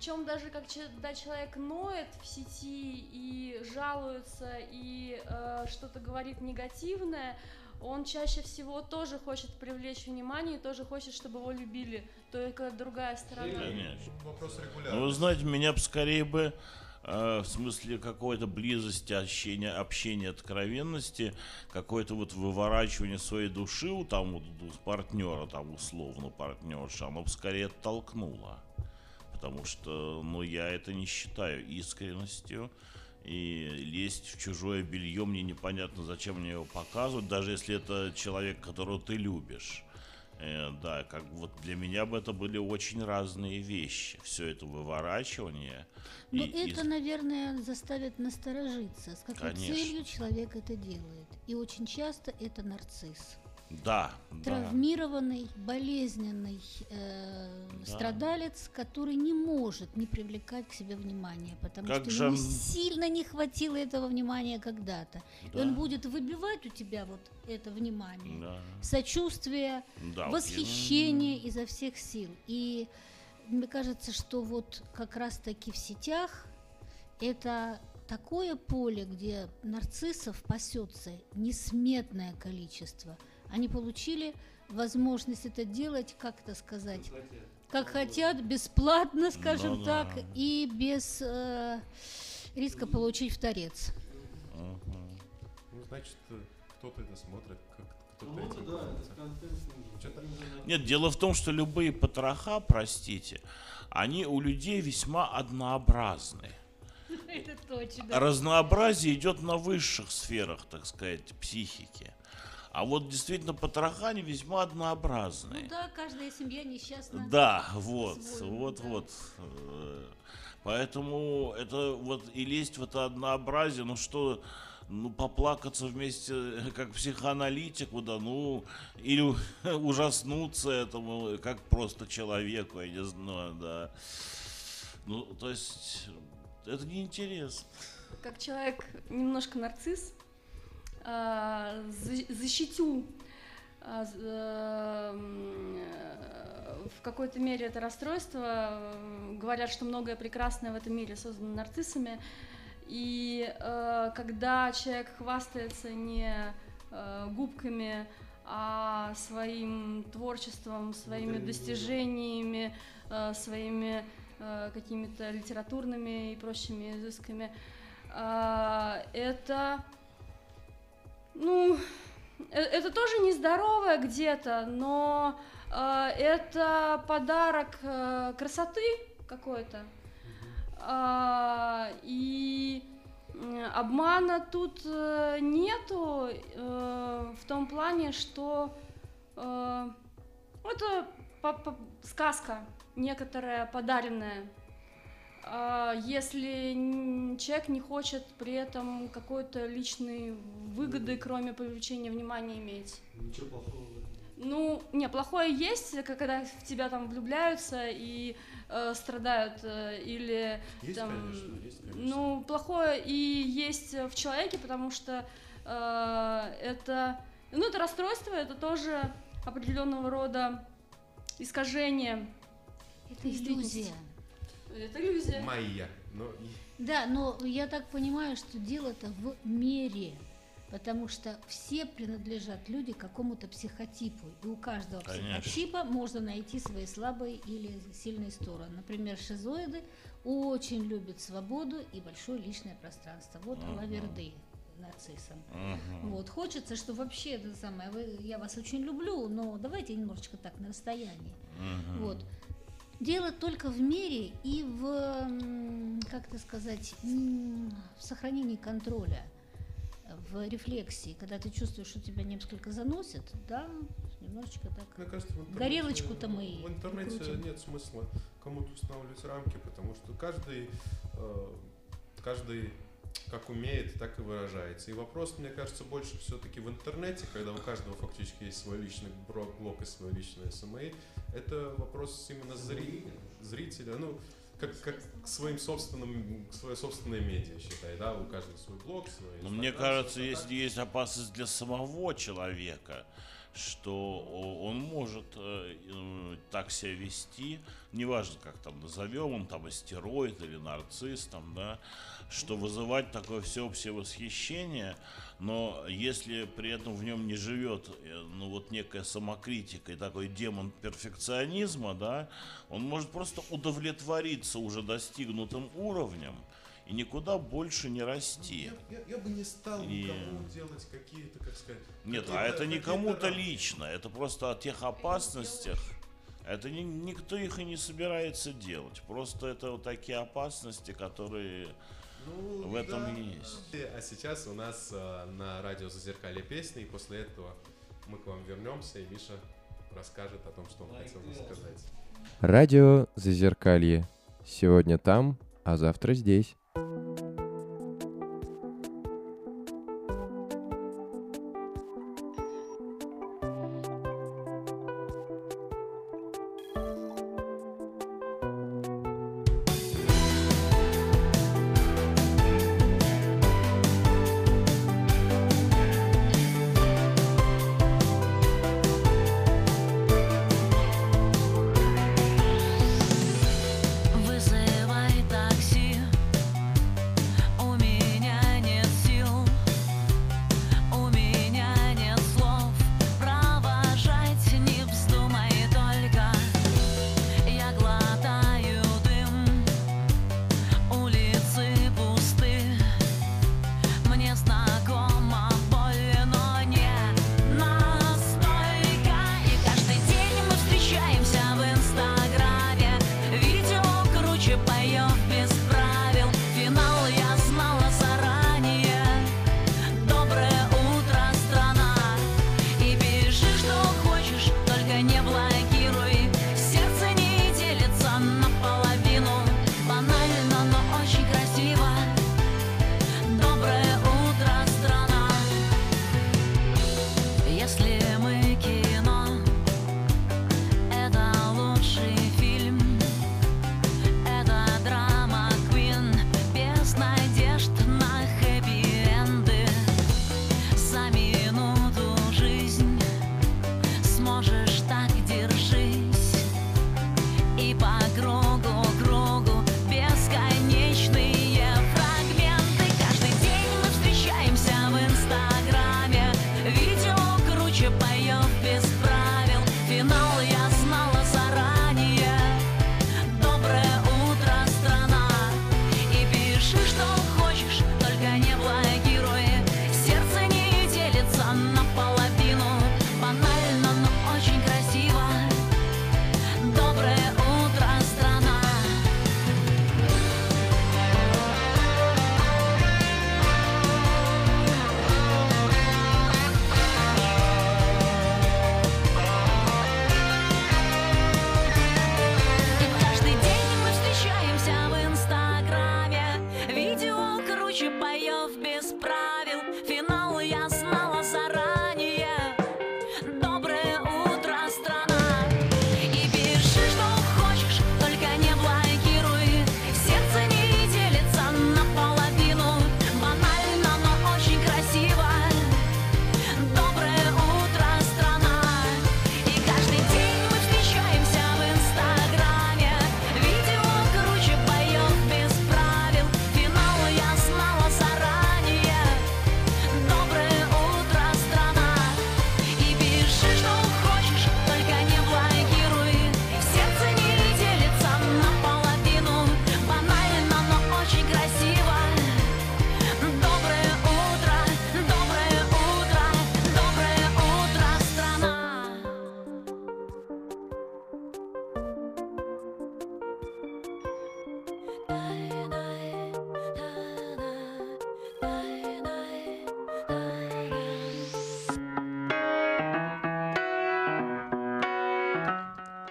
Причем даже когда человек ноет в сети и жалуется и э, что-то говорит негативное, он чаще всего тоже хочет привлечь внимание тоже хочет, чтобы его любили. Только другая сторона. Конечно. Вопрос Ну, вы знаете, меня бы скорее бы э, в смысле какой-то близости, общения, общения, откровенности, какое-то вот выворачивание своей души у там вот у партнера, там условно партнерша, оно бы скорее оттолкнуло. Потому что, ну, я это не считаю искренностью. И лезть в чужое белье мне непонятно, зачем мне его показывать, даже если это человек, которого ты любишь. Э, да, как вот для меня бы это были очень разные вещи. Все это выворачивание. Но и- и- это, наверное, заставит насторожиться, с какой Конечно. целью человек это делает. И очень часто это нарцисс. Да, да. Травмированный, болезненный э, Да. страдалец, который не может не привлекать к себе внимания, потому Как что же ему сильно не хватило этого внимания когда-то. И Да. он будет выбивать у тебя вот это внимание, Да. сочувствие, Да, вот я- восхищение изо всех сил. И мне кажется, что вот как раз-таки в сетях это такое поле, где нарциссов пасется несметное количество. Они получили возможность это делать, как это сказать, как хотят, бесплатно, скажем Ну так, да. и без э, риска получить в торец. Ну, значит, э, кто-то это смотрит, как кто-то этим пользуется. Чё-то- Нет, дело в том, что любые потроха, простите, они у людей весьма однообразны. Это точно. Разнообразие идет на высших сферах, так сказать, психики. А вот действительно потроха они весьма однообразные. Ну да, каждая семья несчастна. Да, вот, вот, да. вот. Э, Поэтому это вот и лезть в это однообразие, ну что, ну, поплакаться вместе, как психоаналитику, да, ну, или ужаснуться этому, как просто человеку, я не знаю, да. Ну, то есть, это неинтересно. Как человек немножко нарцисс, защитю а, з- эм, э, в какой-то мере это расстройство. Э, Говорят, что многое прекрасное в этом мире создано нарциссами. И э, когда человек хвастается не э, губками, а своим творчеством, своими достижениями, э, своими э, какими-то литературными и прочими изысками, а, это, ну, э- это тоже нездоровое где-то, но а, это подарок э, красоты какой-то. А, и м, обмана тут э, нету э, в том плане, что э, это по- по- сказка некоторая подаренная. А, Если человек не хочет при этом какой-то личной выгоды, кроме привлечения внимания, иметь. Ничего плохого. Ну, не, плохое есть, к- когда в тебя там влюбляются и э, страдают, э, или Есть, там, конечно, есть, конечно. ну, плохое и есть в человеке, потому что э, это, ну, это расстройство, это тоже определенного рода искажение. Это иллюзия. Это иллюзия. Майя. Но и- Да, но я так понимаю, что дело-то в мере, потому что все принадлежат люди к какому-то психотипу, и у каждого Конечно. психотипа можно найти свои слабые или сильные стороны. Например, шизоиды очень любят свободу и большое личное пространство. Вот Ага. лаверды нарциссам. Мгм. Вот, хочется, что вообще это самое, вы, я вас очень люблю, но давайте немножечко так на расстоянии. Мгм. Вот. Дело только в мере и в, как это сказать, в сохранении контроля, в рефлексии, когда ты чувствуешь, что тебя несколько заносит, да, немножечко так. Мне кажется, Горелочку-то мы В интернете крутим. нет смысла кому-то устанавливать рамки, потому что каждый, э, каждый как умеет, так и выражается. И вопрос, мне кажется, больше все-таки в интернете, когда у каждого фактически есть свой личный блог и свой личный СМИ. Это вопрос именно зри- зрителя, ну, как, как к своим собственным, к своей собственной медиа, считай, да, у каждого свой блог, свой Но мне кажется, есть, есть опасность для самого человека, что он может э, э, так себя вести, неважно, как там назовем, он там астероид или нарцисс, там, да, что вызывать такое всеобщее восхищение, но если при этом в нем не живет э, ну, вот некая самокритика и такой демон перфекционизма, да, он может просто удовлетвориться уже достигнутым уровнем и никуда больше не расти. Я, я- я бы не стал И- никому делать какие-то, как сказать... Нет, а это не кому-то лично, это просто о тех опасностях. Это ни- никто их и не собирается делать. Просто это вот такие опасности, которые Ну, в этом да. и есть. А сейчас у нас э, на радио Зазеркалье песни, и после этого мы к вам вернемся, и Миша расскажет о том, что он хотел бы сказать. Радио Зазеркалье. Сегодня там, а завтра здесь.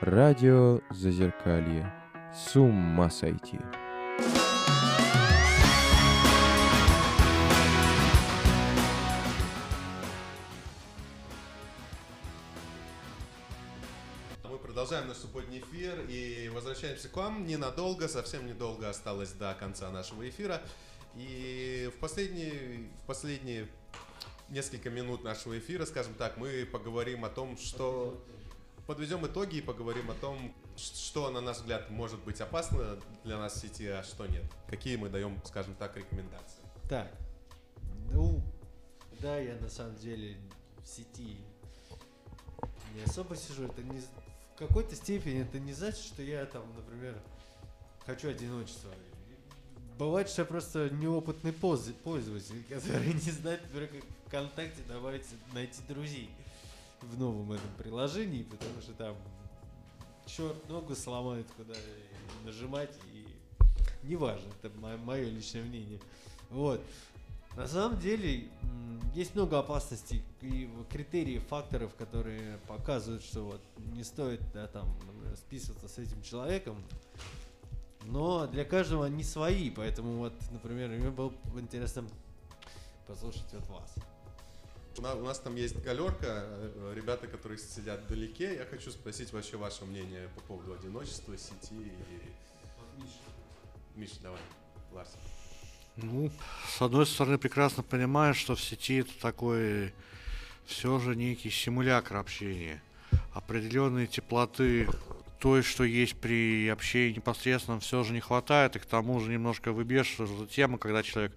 Радио Зазеркалье. С ума сойти. Мы продолжаем наш субботний эфир и возвращаемся к вам ненадолго, совсем недолго осталось до конца нашего эфира. И в последние, в последние несколько минут нашего эфира, скажем так, мы поговорим о том, что подведем итоги и поговорим о том, что, на наш взгляд, может быть опасно для нас в сети, а что нет. Какие мы даем, скажем так, рекомендации. Так, ну, да, я на самом деле в сети не особо сижу. Это не в какой-то степени это не значит, что я там, например, хочу одиночества. Бывает, что я просто неопытный пользователь, который не знает, например, как ВКонтакте добавить, найти друзей в новом этом приложении, потому что там черт ногу сломает, куда нажимать, и неважно, это мое личное мнение. Вот. На самом деле есть много опасностей и критериев, факторов, которые показывают, что вот не стоит да, там списываться с этим человеком. Но для каждого они свои, поэтому вот, например, мне было бы интересно послушать от вас. У на- у нас там есть галерка, э, ребята, которые сидят вдалеке. Я хочу спросить вообще ваше мнение по поводу одиночества, сети и... Миша, давай. Ларс. Ну, с одной стороны, прекрасно понимаю, что в сети это такой все же некий симулятор общения. Определенной теплоты той, что есть при общении непосредственном, все же не хватает, и к тому же немножко выбешивает эта тема, когда человек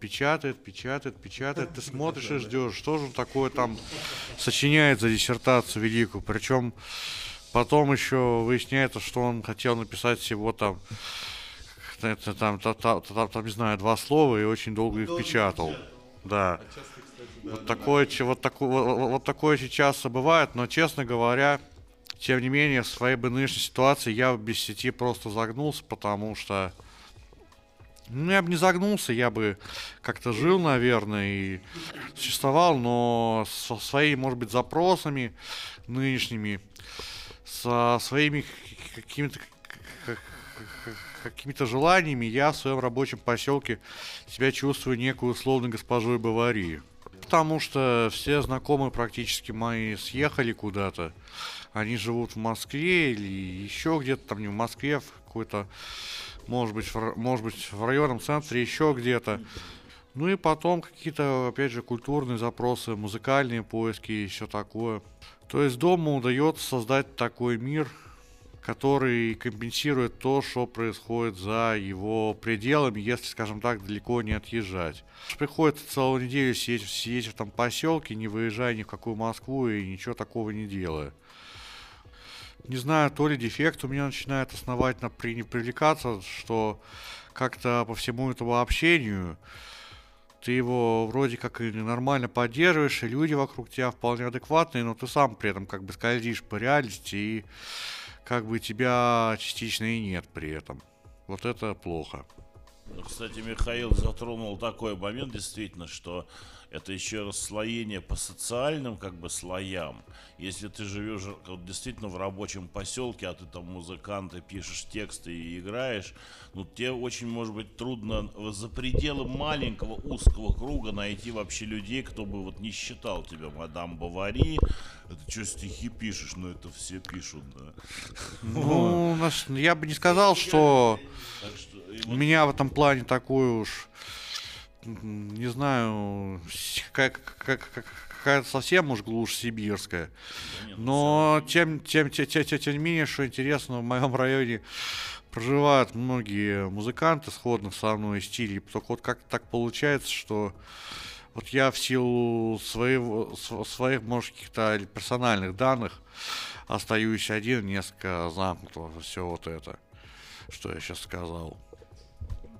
печатает, печатает, печатает, ты смотришь и ждешь, что же он такое там сочиняет за диссертацию великую, причем потом еще выясняется, что он хотел написать всего там это, там, та- та- та- там, не знаю, два слова и очень долго их печатал. Да. Вот такое, вот, такое, вот, такое часто бывает, но, честно говоря, тем не менее, в своей бы нынешней ситуации я без сети просто загнулся, потому что ну, я бы не загнулся, я бы как-то жил, наверное, и существовал, но со своими, может быть, запросами нынешними, со своими какими-то какими-то желаниями я в своем рабочем поселке себя чувствую некую условной госпожой Баварии. Потому что все знакомые практически мои съехали куда-то. Они живут в Москве или еще где-то там, не в Москве, в какой-то, может быть, в, может быть, в районном центре, еще где-то. Ну и потом какие-то, опять же, культурные запросы, музыкальные поиски и все такое. То есть дома удается создать такой мир, который компенсирует то, что происходит за его пределами, если, скажем так, далеко не отъезжать. Приходится целую неделю сидеть, сидеть в этом поселке, не выезжая ни в какую Москву и ничего такого не делая. Не знаю, то ли дефект у меня начинает основательно при, не привлекаться, что как-то по всему этому общению ты его вроде как и нормально поддерживаешь, и люди вокруг тебя вполне адекватные, но ты сам при этом как бы скользишь по реальности, и как бы тебя частично и нет при этом. Вот это плохо. Ну, Кстати, Михаил затронул такой момент, действительно, что это еще расслоение по социальным как бы слоям. Если ты живешь вот, действительно в рабочем поселке, а ты там музыкант, и пишешь тексты и играешь, ну тебе очень может быть трудно за пределы маленького узкого круга найти вообще людей, кто бы вот не считал тебя мадам Бавари. Это что стихи пишешь? Ну это все пишут, да. Ну, наш- я бы не сказал, что что, вот меня в этом плане такой уж, не знаю, как, как, как- какая-то совсем уж глушь сибирская. ну, Но тем, тем, тем, тем, тем, тем не менее, что интересно, в моем районе проживают многие музыканты сходных со мной стилей. Только вот как так получается, что вот я в силу своего, св- своих, может, каких-то персональных данных остаюсь один, несколько замкнутого, все вот это, что я сейчас сказал.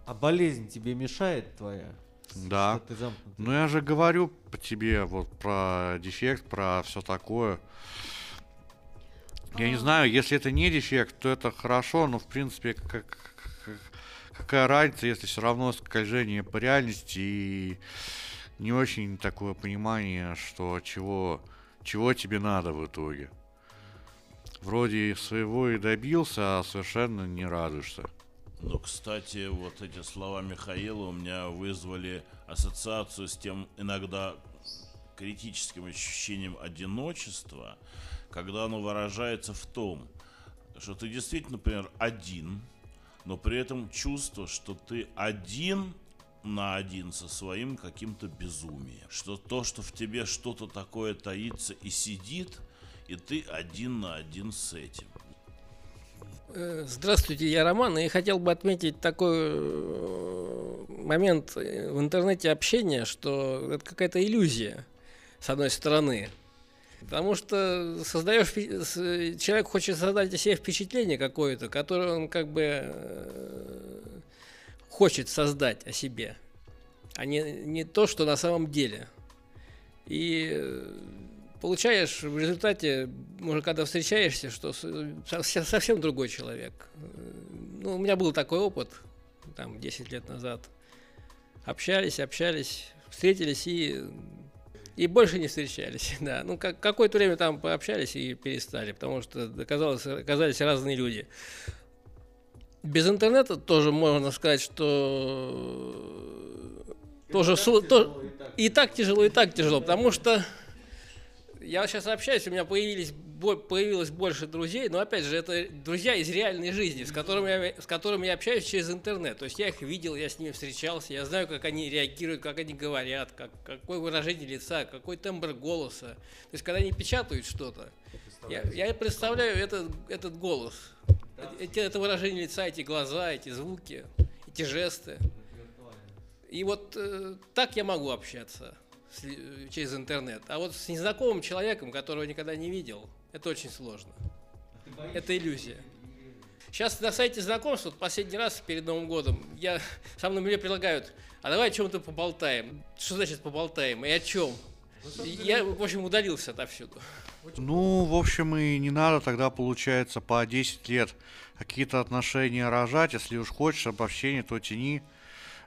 А болезнь тебе мешает твоя? Да. Что ты замкнутый? Ну я же говорю по тебе вот про дефект, про все такое. Я не знаю, если это не дефект, то это хорошо, но в принципе как, как- какая разница, если все равно скольжение по реальности и не очень такое понимание, что чего, чего тебе надо в итоге. вроде своего и добился, а совершенно не радуешься. Ну, кстати, вот эти слова Михаила у меня вызвали ассоциацию с тем иногда критическим ощущением одиночества, когда оно выражается в том, что ты действительно, например, один, но при этом чувство, что ты один на один со своим каким-то безумием. Что то, что в тебе что-то такое таится и сидит, и ты один на один с этим. Э, здравствуйте, я Роман, и хотел бы отметить такой э, момент в интернете общения, что это какая-то иллюзия, с одной стороны. Потому что создаешь, человек хочет создать о себе впечатление какое-то, которое он как бы э, хочет создать о себе, а не, не то, что на самом деле. И получаешь в результате, может, когда встречаешься, что совсем другой человек. Ну, у меня был такой опыт, там, 10 лет назад. Общались, общались, встретились и, и больше не встречались. Да. Ну, как, какое-то время там пообщались и перестали, потому что оказалось, оказались разные люди. Без интернета тоже можно сказать, что тоже, су, то, и так тяжело, и так тяжело, потому что я сейчас общаюсь, у меня появились, появилось больше друзей, но опять же, это друзья из реальной жизни, с которыми, я, с которыми я общаюсь через интернет. То есть я их видел, я с ними встречался, я знаю, как они реагируют, как они говорят, как, какое выражение лица, какой тембр голоса. То есть когда они печатают что-то, я, я представляю этот, этот голос, эти, это выражение лица, эти глаза, эти звуки, эти жесты. И вот э, так я могу общаться через интернет. А вот с незнакомым человеком, которого никогда не видел, это очень сложно. Это иллюзия. Сейчас на сайте знакомств, вот последний раз перед Новым годом, я, со мной мне предлагают, а давай о чем-то поболтаем. Что значит поболтаем и о чем? Я, в общем, удалился отовсюду. Ну, в общем, и не надо тогда, получается, по 10 лет какие-то отношения рожать. Если уж хочешь обобщение, то тяни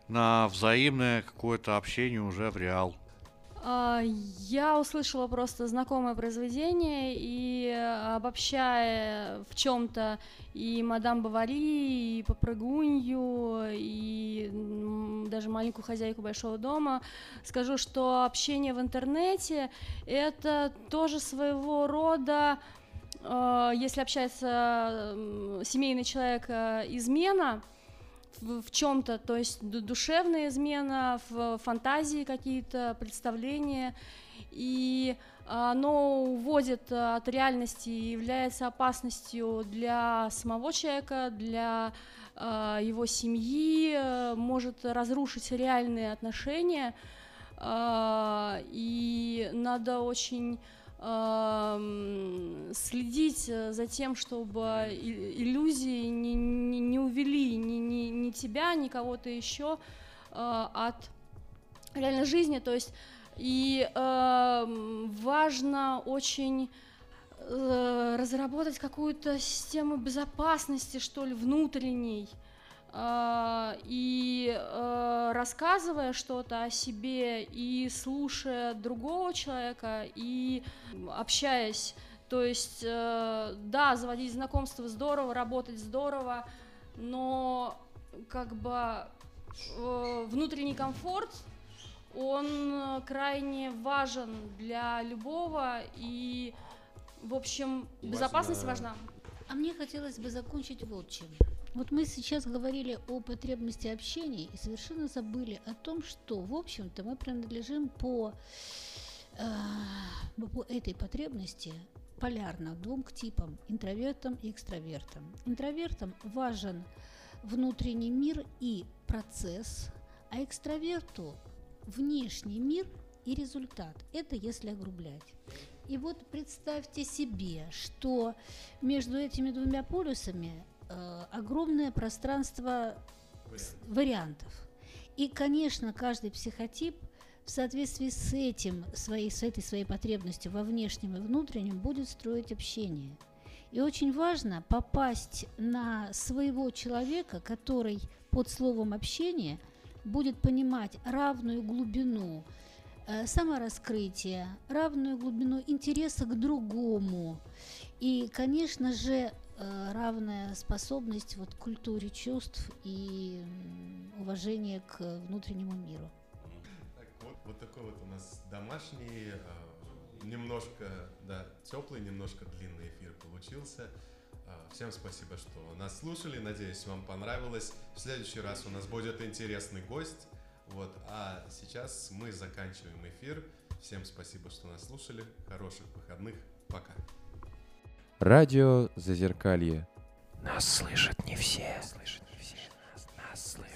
на взаимное какое-то общение уже в реал. А, я услышала просто знакомое произведение и обобщая в чем-то и мадам Бавари, и попрыгунью, и даже маленькую хозяйку большого дома, скажу, что общение в интернете это тоже своего рода, а, если общается семейный человек, э, измена в, в чем-то, то есть душевная измена, в фантазии какие-то представления, и оно уводит от реальности и является опасностью для самого человека, для э, его семьи, э, может разрушить реальные отношения, э, и надо очень следить э, за тем, чтобы иллюзии не, не, не увели ни, ни, ни тебя, ни кого-то еще э, от реальной жизни. То есть и э, важно очень э, разработать какую-то систему безопасности, что ли, внутренней. А, и э, рассказывая что-то о себе и слушая другого человека и общаясь, то есть э, да, заводить знакомство здорово, работать здорово, но как бы э, внутренний комфорт он крайне важен для любого и в общем безопасность важна. А мне хотелось бы закончить вот чем. Вот мы сейчас говорили о потребности общения и совершенно забыли о том, что, в общем-то, мы принадлежим по, э, по этой потребности полярно двум типам – интровертам и экстравертам. Интровертам важен внутренний мир и процесс, а экстраверту – внешний мир и результат. Это если огрублять. И вот представьте себе, что между этими двумя полюсами э, огромное пространство Вариант. вариантов. И, конечно, каждый психотип в соответствии с этим, своей, с этой своей потребностью во внешнем и внутреннем будет строить общение. И очень важно попасть на своего человека, который под словом общение будет понимать равную глубину э, самораскрытия, равную глубину интереса к другому И, конечно же, равная способность вот, к культуре чувств и уважение к внутреннему миру. Так, вот, вот такой вот у нас домашний, э, немножко, да, теплый, немножко длинный эфир получился. Э, всем спасибо, что нас слушали. Надеюсь, вам понравилось. В следующий раз у нас будет интересный гость. Вот, а сейчас мы заканчиваем эфир. Всем спасибо, что нас слушали. Хороших выходных. Пока. Радио Зазеркалье. Нас слышат не все. Нас, слышат не все. Нас, нас слышат.